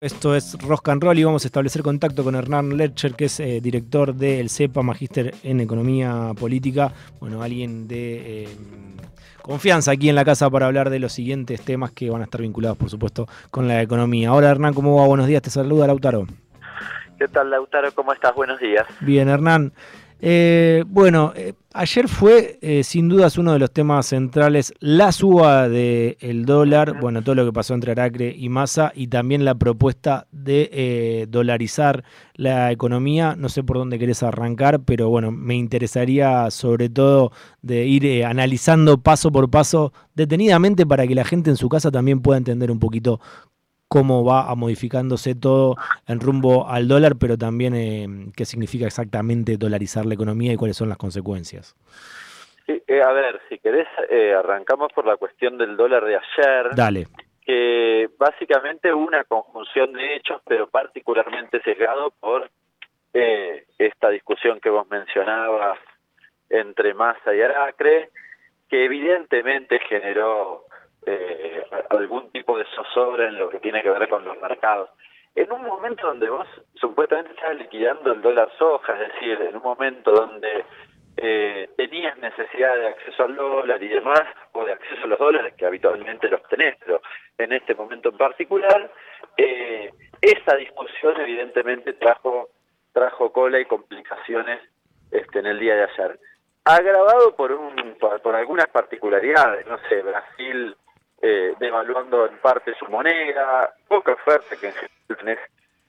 Esto es Roscan Roll y vamos a establecer contacto con Hernán Lercher, que es eh, director del CEPA, magíster en Economía Política. Bueno, alguien de eh, confianza aquí en la casa para hablar de los siguientes temas que van a estar vinculados, por supuesto, con la economía. Ahora, Hernán, ¿cómo va? Buenos días, te saluda Lautaro. ¿Qué tal, Lautaro? ¿Cómo estás? Buenos días. Bien, Hernán. Eh, bueno, eh, ayer fue eh, sin dudas uno de los temas centrales la suba del dólar, bueno, todo lo que pasó entre Aracre y Massa y también la propuesta de dolarizar la economía. No sé por dónde querés arrancar, pero bueno, me interesaría sobre todo de ir analizando paso por paso detenidamente para que la gente en su casa también pueda entender un poquito cómo va modificándose todo en rumbo al dólar, pero también eh, qué significa exactamente dolarizar la economía y cuáles son las consecuencias. Sí, eh, a ver, si querés, eh, arrancamos por la cuestión del dólar de ayer. Dale. Que básicamente una conjunción de hechos, pero particularmente sesgado por esta discusión que vos mencionabas entre Massa y Aracre, que evidentemente generó eh, algún tipo de zozobra en lo que tiene que ver con los mercados. En un momento donde vos supuestamente estabas liquidando el dólar soja, es decir, en un momento donde eh, tenías necesidad de acceso al dólar y demás, o de acceso a los dólares que habitualmente los tenés, pero en este momento en particular, eh, esa discusión evidentemente trajo trajo cola y complicaciones este, en el día de ayer. Agravado por, un, por algunas particularidades, no sé, Brasil eh, devaluando en parte su moneda, poca oferta que en general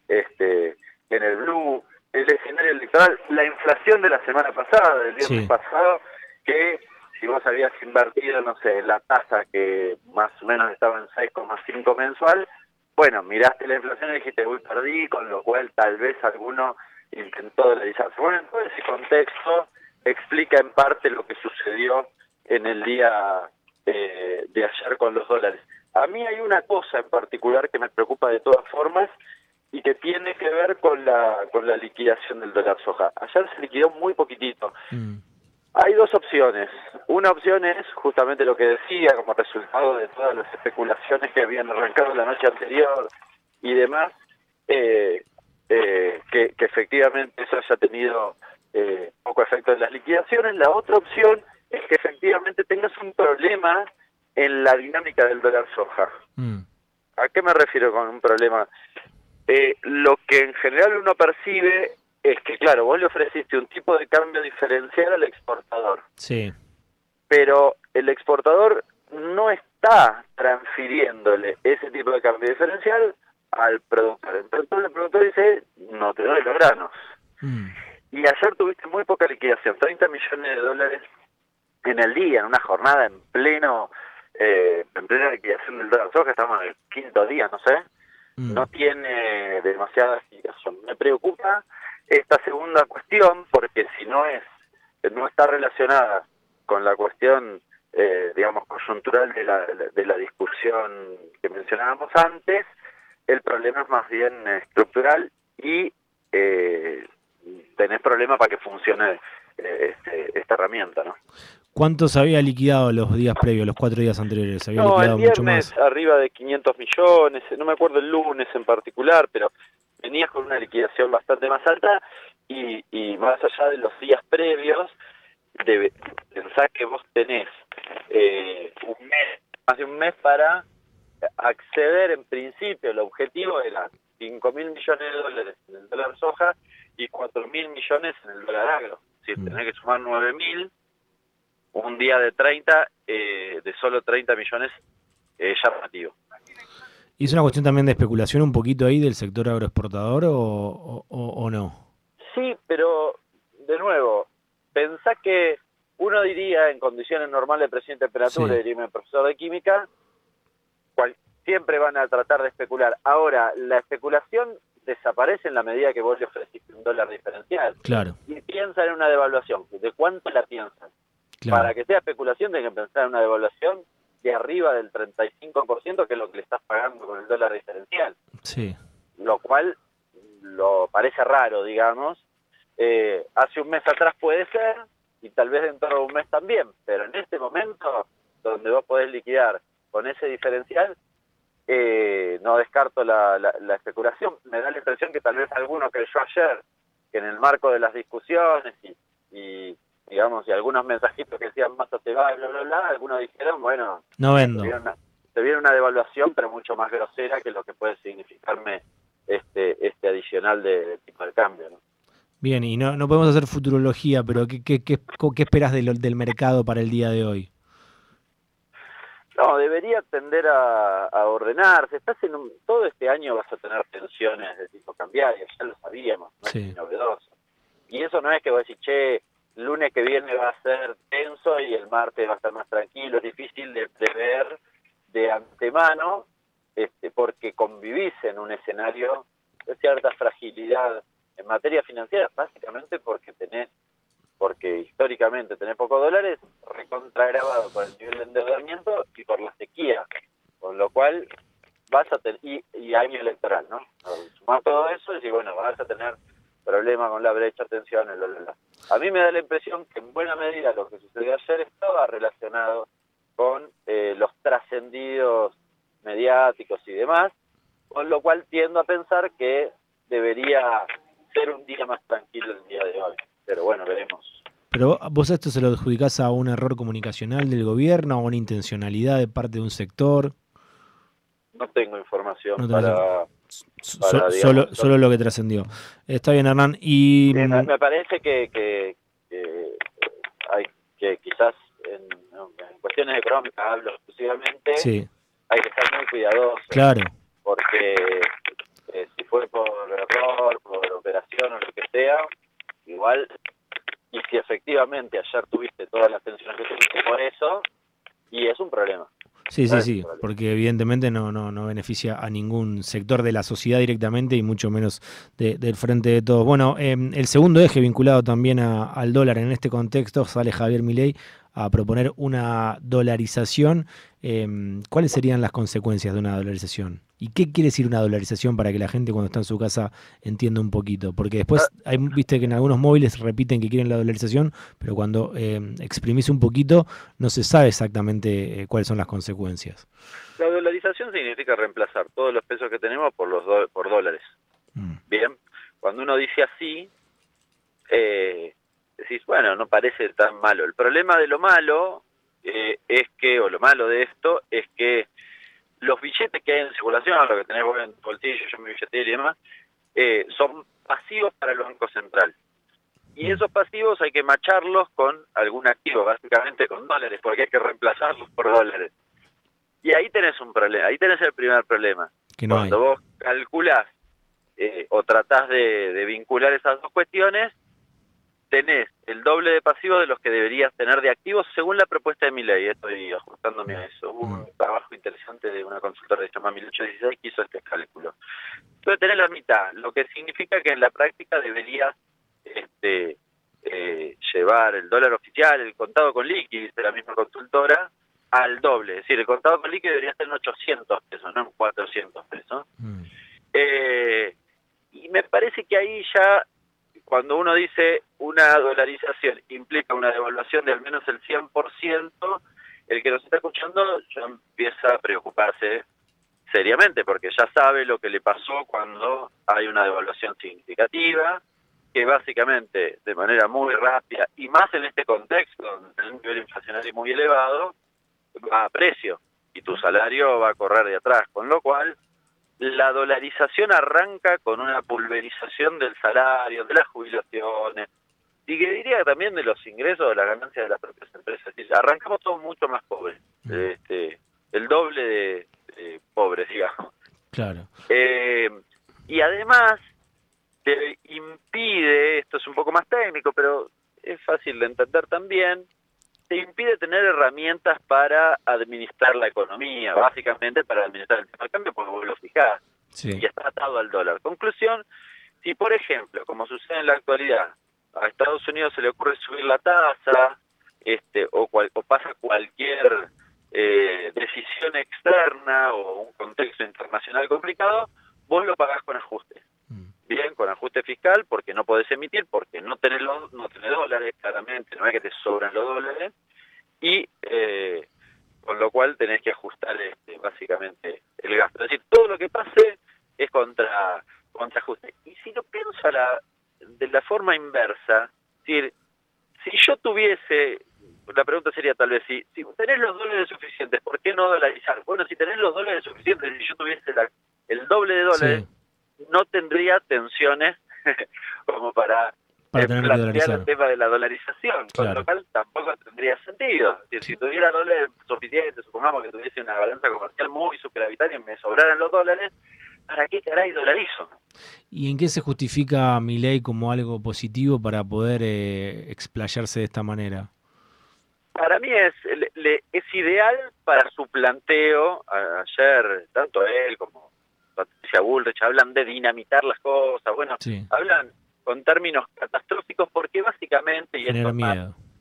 este, en el blue, el escenario electoral, la inflación de la semana pasada, del viernes pasado, que si vos habías invertido, no sé, la tasa que más o menos estaba en 6,5 mensual, bueno, miraste la inflación y dijiste, uy, perdí, con lo cual tal vez alguno intentó dolarizarse. Bueno, en todo ese contexto explica en parte lo que sucedió en el día eh, de ayer con los dólares. A mí hay una cosa en particular que me preocupa de todas formas y que tiene que ver con la con la liquidación del dólar soja. Ayer se liquidó muy poquitito. Mm. Hay dos opciones. Una opción es justamente lo que decía, como resultado de todas las especulaciones que habían arrancado la noche anterior y demás, eh, eh, que, que, efectivamente eso haya tenido poco efecto en las liquidaciones. La otra opción es que efectivamente tengas un problema en la dinámica del dólar soja. Mm. ¿A qué me refiero con un problema? Eh, lo que en general uno percibe es que, claro, vos le ofreciste un tipo de cambio diferencial al exportador. Sí. Pero el exportador no está transfiriéndole ese tipo de cambio diferencial al productor. Entonces el productor dice, no te doy los granos. Mm. Y ayer tuviste muy poca liquidación, 30 millones de dólares en el día, en una jornada en pleno, eh, en plena liquidación del dólar soja, estamos en el quinto día, no sé, mm. no tiene demasiada explicación. Me preocupa esta segunda cuestión porque si no es, no está relacionada con la cuestión, eh, digamos, coyuntural de la, de la discusión que mencionábamos antes, el problema es más bien estructural y eh, tenés problema para que funcione eh, este, esta herramienta, ¿no? ¿Cuántos había liquidado los días previos, los cuatro días anteriores? ¿Había no, liquidado el mucho más? arriba de 500 millones, no me acuerdo el lunes en particular, pero venías con una liquidación bastante más alta y, y más allá de los días previos, de, pensar que vos tenés eh, un mes, más de un mes para acceder en principio, el objetivo era 5 mil millones de dólares en el dólar soja y 4 mil millones en el dólar agro. Si mm. tenés que sumar 9 mil un día de 30, eh, de solo 30 millones, eh, llamativo. ¿Y es una cuestión también de especulación un poquito ahí del sector agroexportador o, o, no? Sí, pero de nuevo, pensá que uno diría en condiciones normales de presión y temperatura, diría el profesor de química, cual, siempre van a tratar de especular. Ahora, la especulación desaparece en la medida que vos le ofreciste un dólar diferencial. Claro. Y piensan en una devaluación. ¿De cuánto la piensan? Para que sea especulación, tienen que pensar en una devaluación de arriba del 35%, que es lo que le estás pagando con el dólar diferencial. Sí. Lo cual lo parece raro, digamos. Eh, hace un mes atrás puede ser, y tal vez dentro de un mes también, pero en este momento, donde vos podés liquidar con ese diferencial, eh, no descarto la, la, especulación. Me da la impresión que tal vez alguno creyó ayer que en el marco de las discusiones y, digamos, y algunos mensajitos que decían más se va, bla, bla, bla, algunos dijeron, bueno, no vendo. Se viene, una, devaluación, pero mucho más grosera que lo que puede significarme este, este adicional de, tipo de cambio. ¿no? Bien, y no, no podemos hacer futurología, pero ¿qué, qué, qué, qué esperas del mercado para el día de hoy? No, debería tender a, ordenarse. Estás en todo este año vas a tener tensiones de tipo cambiario, ya lo sabíamos, no es novedoso. Y eso no es que vos decís, che, lunes que viene va a ser tenso y el martes va a estar más tranquilo. Es difícil de prever de antemano este, porque convivís en un escenario de cierta fragilidad en materia financiera, básicamente porque tenés porque históricamente tener pocos dólares, recontragravado por el nivel de endeudamiento y por la sequía, con lo cual vas a tener, y, año electoral, ¿no? Sumar todo eso y bueno, vas a tener con la brecha, tensión, bla, A mí me da la impresión que en buena medida lo que sucedió ayer estaba relacionado con eh, los trascendidos mediáticos y demás, con lo cual tiendo a pensar que debería ser un día más tranquilo el día de hoy pero bueno, veremos. Pero vos esto se lo adjudicás a un error comunicacional del gobierno, a una intencionalidad de parte de un sector. No tengo información para, solo, solo lo que trascendió. Está bien, Hernán. Y me, parece que, que, hay que quizás en, cuestiones económicas hablo exclusivamente. Hay que estar muy cuidadosos. Claro. Porque eh, si fue por error, por operación o lo que sea, igual, y si efectivamente ayer tuviste todas las tensiones que tuviste por eso, y es un problema. Sí, sí, sí, porque evidentemente no, no, no beneficia a ningún sector de la sociedad directamente y mucho menos del frente de todos. Bueno, em, el segundo eje vinculado también al dólar en este contexto sale Javier Milei a proponer una dolarización. Em, ¿Cuáles serían las consecuencias de una dolarización? ¿Y qué quiere decir una dolarización para que la gente cuando está en su casa entienda un poquito? Porque después, ah. hay, viste que en algunos móviles repiten que quieren la dolarización, pero cuando em, exprimís un poquito no se sabe exactamente eh, cuáles son las consecuencias. La dolarización significa reemplazar todos los pesos que tenemos por los por dólares. Mm. Bien, cuando uno dice así, eh, decís, bueno, no parece tan malo. El problema de lo malo eh, es que, o lo malo de esto, es que los billetes que hay en circulación, lo que tenés vos en tu bolsillo, yo en mi billetera y demás, eh, son pasivos para el Banco Central. Y esos pasivos hay que macharlos con algún activo, básicamente con dólares, porque hay que reemplazarlos por dólares. Y ahí tenés un problema, ahí tenés el primer problema. Cuando vos calculás eh, o tratás de, de vincular esas dos cuestiones, tenés el doble de pasivos de los que deberías tener de activos según la propuesta de mi ley. Estoy ajustándome a eso. Hubo un trabajo interesante de una consultora se llama 1816 que hizo este cálculo. Entonces tenés la mitad, lo que significa que en la práctica deberías este, eh, llevar el dólar oficial, el contado con liqui, de la misma consultora, al doble. Es decir, el contado con liqui debería ser en 800 pesos, no en 400 pesos. Mm. Eh, y me parece que ahí ya cuando uno dice una dolarización implica una devaluación de al menos el 100%, el que nos está escuchando ya empieza a preocuparse seriamente, porque ya sabe lo que le pasó cuando hay una devaluación significativa, que básicamente de manera muy rápida, y más en este contexto, donde el nivel inflacionario muy elevado, va a precio, y tu salario va a correr de atrás, con lo cual la dolarización arranca con una pulverización del salario, de las jubilaciones, y que diría también de los ingresos, de las ganancias de las propias empresas. Arrancamos todos mucho más pobres, este, el doble de, pobres, digamos. Claro. Eh, y además te impide, esto es un poco más técnico, pero es fácil de entender también, te impide tener herramientas para administrar la economía, básicamente para administrar el tema del cambio, porque vos lo fijás y está atado al dólar. Conclusión, si por ejemplo, como sucede en la actualidad, a Estados Unidos se le ocurre subir la tasa, este, o, o pasa cualquier eh, decisión externa o un contexto internacional complicado, vos lo pagás con ajuste. Mm. Bien, con ajuste fiscal, porque no podés emitir, porque no tenés, los, no tenés dólares, claramente, no es que te sobran los dólares, y, eh, con lo cual tenés que ajustar este, básicamente el gasto. Es decir, todo lo que pase es contra, contra ajuste. Y si lo pienso la, de la forma inversa, es decir, si yo tuviese, la pregunta sería tal vez, si, si tenés los dólares suficientes, ¿por qué no dolarizar? Bueno, si tenés los dólares suficientes, si yo tuviese el doble de dólares, no tendría tensiones como para para tener plantear el tema de la dolarización, con lo cual tampoco tendría sentido. si tuviera dólares suficientes, supongamos que tuviese una balanza comercial muy superavitaria y me sobraran los dólares, ¿para qué caray dolarizo? ¿Y en qué se justifica mi ley como algo positivo para poder eh, explayarse de esta manera? Para mí es, es ideal para su planteo. Ayer, tanto él como Patricia Bullrich hablan de dinamitar las cosas. Bueno, hablan con términos catastróficos porque básicamente, y estos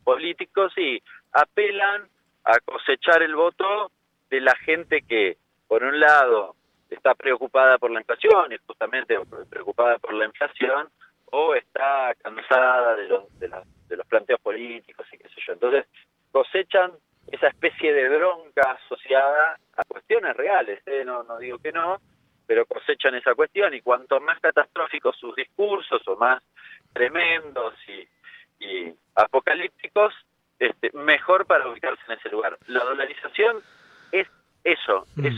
políticos, sí, apelan a cosechar el voto de la gente que, por un lado, está preocupada por la inflación, y justamente preocupada por la inflación, o está cansada de los, de, de los planteos políticos y qué sé yo. Entonces, cosechan esa especie de bronca asociada a cuestiones reales, ¿eh? no, no digo que no, pero cosechan esa cuestión y cuanto más catastróficos sus discursos o más tremendos y, apocalípticos, este, mejor para ubicarse en ese lugar. La dolarización es eso, mm. es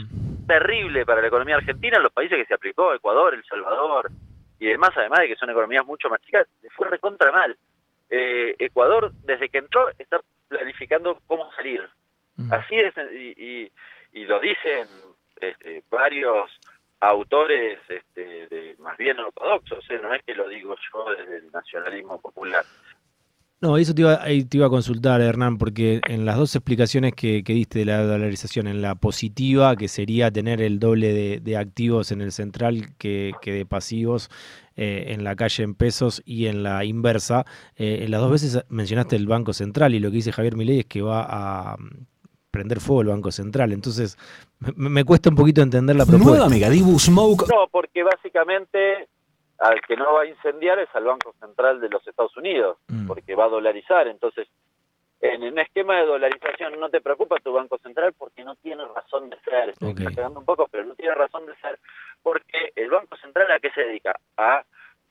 terrible para la economía argentina en los países que se aplicó, Ecuador, El Salvador y demás, además de que son economías mucho más chicas, fue recontra mal. Eh, Ecuador, desde que entró, está planificando cómo salir. Mm. Así es, y, y, lo dicen este, varios autores este, de, más bien ortodoxos, ¿eh? no es que lo digo yo desde el nacionalismo popular. No, eso te iba, te iba a consultar, Hernán, porque en las dos explicaciones que, diste de la dolarización, en la positiva, que sería tener el doble de, activos en el central que, de pasivos eh, en la calle en pesos, y en la inversa, eh, en las dos veces mencionaste el Banco Central, y lo que dice Javier Milei es que va a prender fuego el Banco Central. Entonces, me, cuesta un poquito entender la propuesta. Smoke. No, porque básicamente al que no va a incendiar es al Banco Central de los Estados Unidos, mm. porque va a dolarizar. Entonces, en un esquema de dolarización no te preocupa tu Banco Central porque no tiene razón de ser. Estoy okay. un poco, pero no tiene razón de ser porque el Banco Central a qué se dedica? A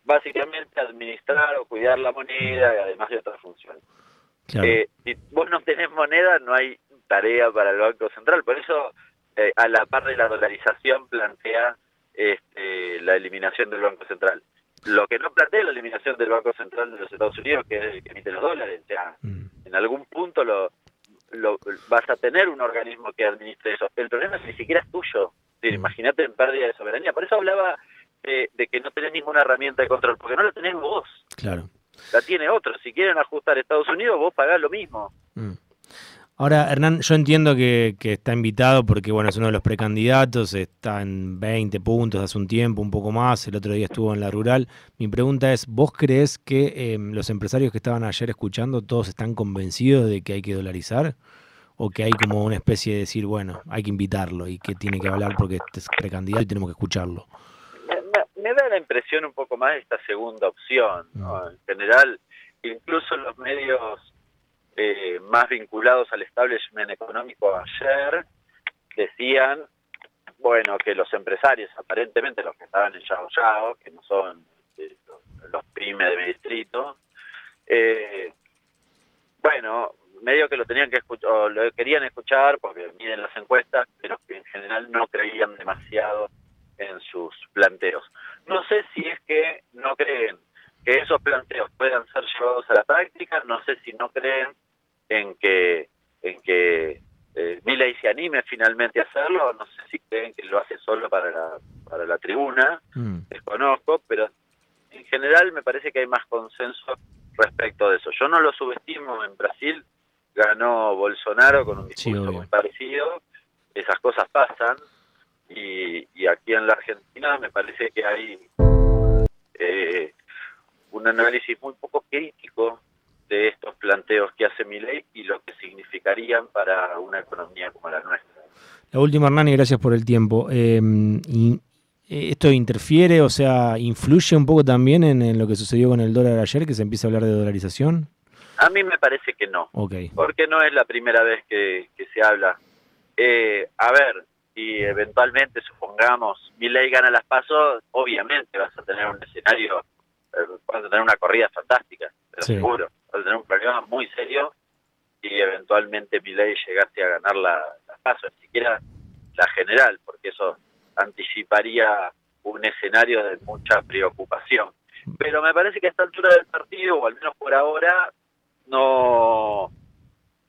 básicamente administrar o cuidar la moneda y además de otras funciones. Eh, si vos no tenés moneda, no hay tarea para el Banco Central. Por eso, eh, a la par de la dolarización, plantea este, la eliminación del Banco Central. Lo que no plantea la eliminación del Banco Central de los Estados Unidos, que es el que emite los dólares. O sea, mm. en algún punto lo, lo, vas a tener un organismo que administre eso. El problema es que ni siquiera es tuyo. Mm. Imagínate en pérdida de soberanía. Por eso hablaba de que no tenés ninguna herramienta de control, porque no la tenés vos. Claro. La tiene otro. Si quieren ajustar Estados Unidos, vos pagás lo mismo. Mm. Ahora, Hernán, yo entiendo que, está invitado porque, bueno, es uno de los precandidatos, está en 20 puntos hace un tiempo, un poco más, el otro día estuvo en la rural. Mi pregunta es, ¿vos crees que em, los empresarios que estaban ayer escuchando, todos están convencidos de que hay que dolarizar? ¿O que hay como una especie de decir, bueno, hay que invitarlo y que tiene que hablar porque es precandidato y tenemos que escucharlo? Me, da la impresión un poco más de esta segunda opción. ¿no? Mm. En general, incluso los medios eh, más vinculados al establishment económico ayer decían, bueno, que los empresarios, aparentemente los que estaban en Yao Yao, que no son eh, los, pymes de mi distrito, eh, bueno, medio que lo tenían que escuchar, o lo querían escuchar porque miden las encuestas, pero que en general no creían demasiado en sus planteos. No sé si es que no creen que esos planteos puedan ser llevados a la práctica, no sé si no creen en que en que eh, se anime finalmente a hacerlo, no sé si creen que lo hace solo para la, para la tribuna, mm. desconozco, pero en general me parece que hay más consenso respecto de eso. Yo no lo subestimo, en Brasil ganó Bolsonaro con un discurso muy parecido, esas cosas pasan, y, y aquí en la Argentina me parece que hay eh, un análisis muy poco crítico de estos planteos que hace mi ley y lo que significarían para una economía como la nuestra. La última, Hernani, gracias por el tiempo. Em, eh, ¿Esto interfiere, o sea, influye un poco también en, lo que sucedió con el dólar ayer, que se empieza a hablar de dolarización? A mí me parece que no, okay. porque no es la primera vez que, se habla Eh, a ver, si eventualmente, supongamos, ley gana las pasos, obviamente vas a tener un escenario, vas a tener una corrida fantástica, pero seguro. Vas a tener un problema muy serio y eventualmente ley llegase a ganar la, las pasos, ni siquiera la general, porque eso anticiparía un escenario de mucha preocupación. Pero me parece que a esta altura del partido, o al menos por ahora, no,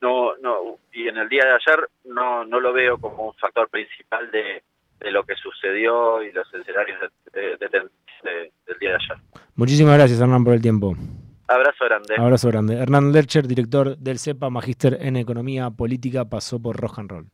no, no, y en el día de ayer no, no lo veo como un factor principal de, de lo que sucedió y los escenarios de, del día de ayer. Muchísimas gracias, Hernán, por el tiempo. Abrazo grande. Abrazo grande. Hernán Lercher, director del CEPA, magíster en Economía Política, pasó por Rock and Roll.